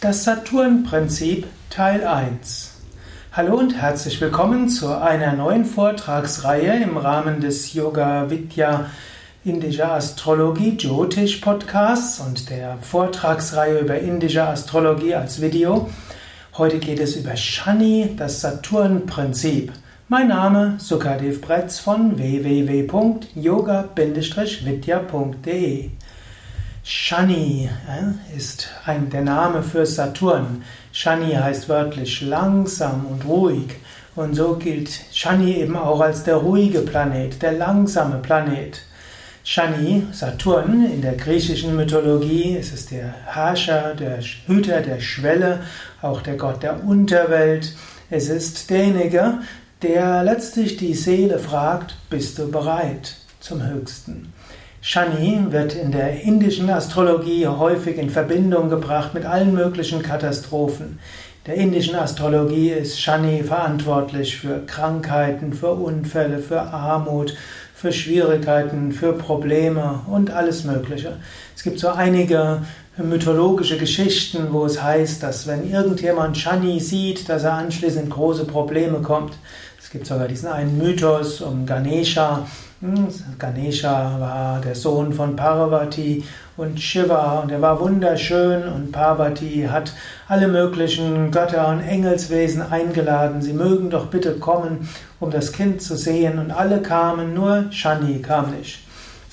Das Saturn-Prinzip Teil 1 Hallo und herzlich willkommen zu einer neuen Vortragsreihe im Rahmen des Yoga Vidya Indische Astrologie Jyotish Podcasts und der Vortragsreihe über indische Astrologie als Video. Heute geht es über Shani, das Saturn-Prinzip. Mein Name Sukadev Bretz von www.yoga-vidya.de Shani ist ein, der Name für Saturn. Shani heißt wörtlich langsam und ruhig. Und so gilt Shani eben auch als der ruhige Planet, der langsame Planet. Shani, Saturn, in der griechischen Mythologie ist es der Herrscher, der Hüter der Schwelle, auch der Gott der Unterwelt. Es ist derjenige, der letztlich die Seele fragt, bist du bereit zum Höchsten? Shani wird in der indischen Astrologie häufig in Verbindung gebracht mit allen möglichen Katastrophen. In der indischen Astrologie ist Shani verantwortlich für Krankheiten, für Unfälle, für Armut, für Schwierigkeiten, für Probleme und alles Mögliche. Es gibt so einige mythologische Geschichten, wo es heißt, dass wenn irgendjemand Shani sieht, dass er anschließend große Probleme kommt. Es gibt sogar diesen einen Mythos um Ganesha, hm, Ganesha war der Sohn von Parvati und Shiva und er war wunderschön und Parvati hat alle möglichen Götter und Engelswesen eingeladen, sie mögen doch bitte kommen, um das Kind zu sehen und alle kamen, nur Shani kam nicht.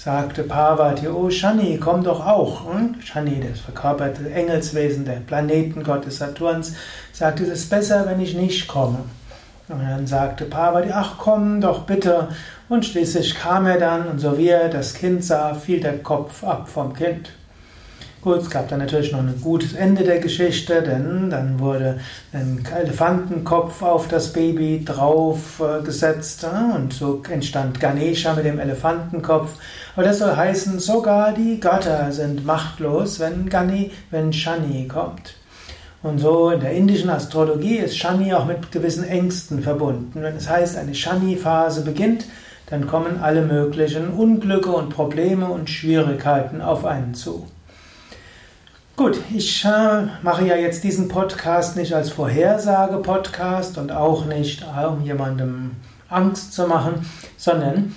Sagte Parvati, oh Shani, komm doch auch. Und Shani, das verkörperte Engelswesen, der Planetengott des Saturns, sagte, es ist besser, wenn ich nicht komme. Und dann sagte Parvati, ach komm doch bitte. Und schließlich kam er dann und so wie er das Kind sah, fiel der Kopf ab vom Kind. Gut, es gab dann natürlich noch ein gutes Ende der Geschichte, denn dann wurde ein Elefantenkopf auf das Baby draufgesetzt äh, und so entstand Ganesha mit dem Elefantenkopf. Aber das soll heißen, sogar die Götter sind machtlos, wenn Gani, wenn Shani kommt. Und so in der indischen Astrologie ist Shani auch mit gewissen Ängsten verbunden. Wenn es heißt, eine Shani-Phase beginnt, dann kommen alle möglichen Unglücke und Probleme und Schwierigkeiten auf einen zu. Gut, ich äh, mache ja jetzt diesen Podcast nicht als Vorhersage-Podcast und auch nicht, um jemandem Angst zu machen, sondern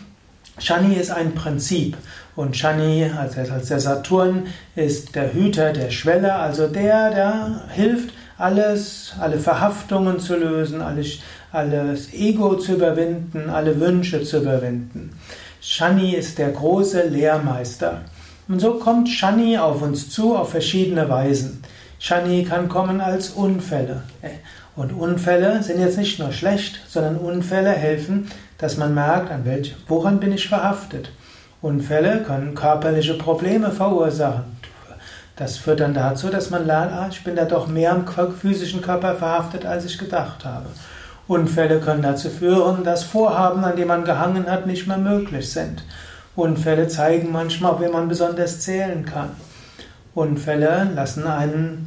Shani ist ein Prinzip und Shani, also als der Saturn, ist der Hüter der Schwelle, also der, der hilft, alles, alle Verhaftungen zu lösen, alles, alles Ego zu überwinden, alle Wünsche zu überwinden. Shani ist der große Lehrmeister. Und so kommt Shani auf uns zu auf verschiedene Weisen. Shani kann kommen als Unfälle. Und Unfälle sind jetzt nicht nur schlecht, sondern Unfälle helfen, dass man merkt, an welch, woran bin ich verhaftet. Unfälle können körperliche Probleme verursachen. Das führt dann dazu, dass man lernt, ah, ich bin da doch mehr am physischen Körper verhaftet, als ich gedacht habe. Unfälle können dazu führen, dass Vorhaben, an die man gehangen hat, nicht mehr möglich sind. Unfälle zeigen manchmal, wie man besonders zählen kann. Unfälle lassen einen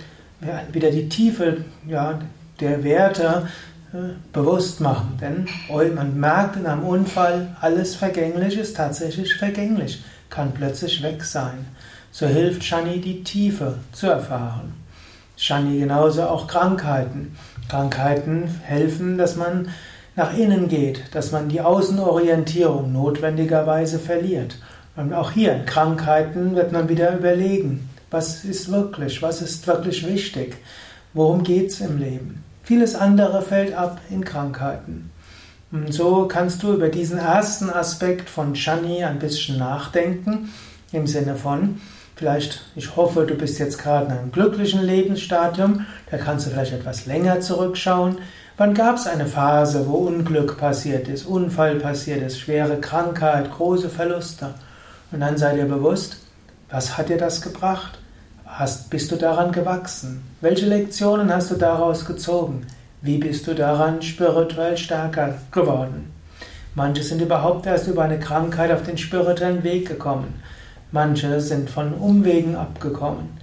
wieder die Tiefe ja, der Werte bewusst machen. Denn man merkt in einem Unfall, alles vergänglich ist tatsächlich vergänglich, kann plötzlich weg sein. So hilft Shani die Tiefe zu erfahren. Shani genauso auch Krankheiten. Krankheiten helfen, dass man nach innen geht, dass man die Außenorientierung notwendigerweise verliert. Und auch hier in Krankheiten wird man wieder überlegen, was ist wirklich, was ist wirklich wichtig, worum geht es im Leben. Vieles andere fällt ab in Krankheiten. Und so kannst du über diesen ersten Aspekt von Shani ein bisschen nachdenken, im Sinne von, vielleicht, ich hoffe, du bist jetzt gerade in einem glücklichen Lebensstadium, da kannst du vielleicht etwas länger zurückschauen. Wann gab es eine Phase, wo Unglück passiert ist, Unfall passiert ist, schwere Krankheit, große Verluste? Und dann sei dir bewusst, was hat dir das gebracht? Hast, bist du daran gewachsen? Welche Lektionen hast du daraus gezogen? Wie bist du daran spirituell stärker geworden? Manche sind überhaupt erst über eine Krankheit auf den spirituellen Weg gekommen. Manche sind von Umwegen abgekommen.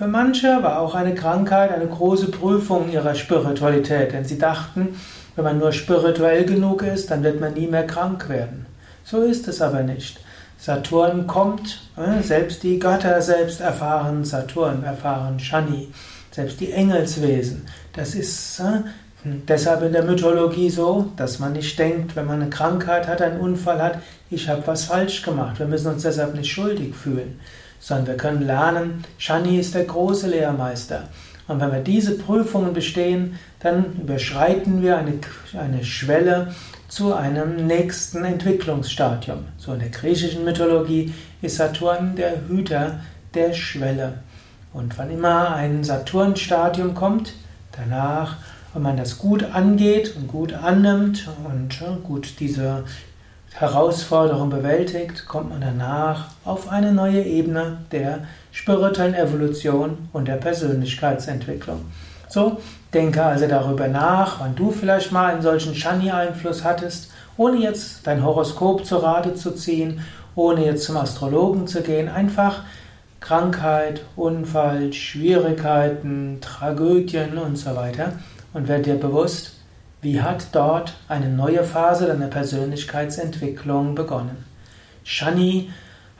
Für manche war auch eine Krankheit eine große Prüfung ihrer Spiritualität, denn sie dachten, wenn man nur spirituell genug ist, dann wird man nie mehr krank werden. So ist es aber nicht. Saturn kommt, äh, selbst die Götter selbst erfahren Saturn, erfahren Shani. selbst die Engelswesen. Das ist äh, deshalb in der Mythologie so, dass man nicht denkt, wenn man eine Krankheit hat, einen Unfall hat, ich habe was falsch gemacht. Wir müssen uns deshalb nicht schuldig fühlen, sondern wir können lernen, Shani ist der große Lehrmeister. Und wenn wir diese Prüfungen bestehen, dann überschreiten wir eine, eine Schwelle zu einem nächsten Entwicklungsstadium. So in der griechischen Mythologie ist Saturn der Hüter der Schwelle. Und wann immer ein Saturnstadium kommt, danach, wenn man das gut angeht und gut annimmt und gut diese Herausforderung bewältigt, kommt man danach auf eine neue Ebene der spirituellen Evolution und der Persönlichkeitsentwicklung. So, denke also darüber nach, wann du vielleicht mal einen solchen Shani-Einfluss hattest, ohne jetzt dein Horoskop zu Rate zu ziehen, ohne jetzt zum Astrologen zu gehen, einfach Krankheit, Unfall, Schwierigkeiten, Tragödien und so weiter und werde dir bewusst, wie hat dort eine neue Phase deiner Persönlichkeitsentwicklung begonnen. Shani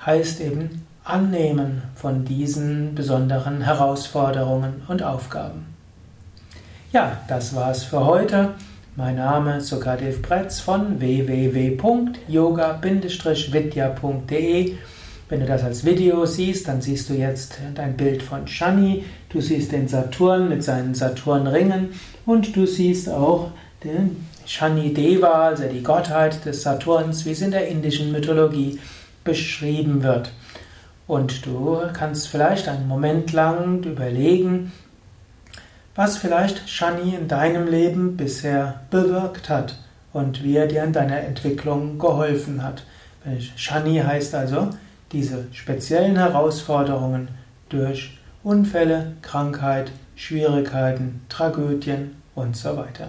heißt eben Annehmen von diesen besonderen Herausforderungen und Aufgaben. Ja, das war's für heute. Mein Name ist Sukadev Bretz von www.yoga-vidya.de wenn du das als Video siehst, dann siehst du jetzt dein Bild von Shani, du siehst den Saturn mit seinen Saturnringen und du siehst auch Shani Deva, also die Gottheit des Saturns, wie es in der indischen Mythologie beschrieben wird. Und du kannst vielleicht einen Moment lang überlegen, was vielleicht Shani in deinem Leben bisher bewirkt hat und wie er dir in deiner Entwicklung geholfen hat. Shani heißt also diese speziellen Herausforderungen durch Unfälle, Krankheit, Schwierigkeiten, Tragödien und so weiter.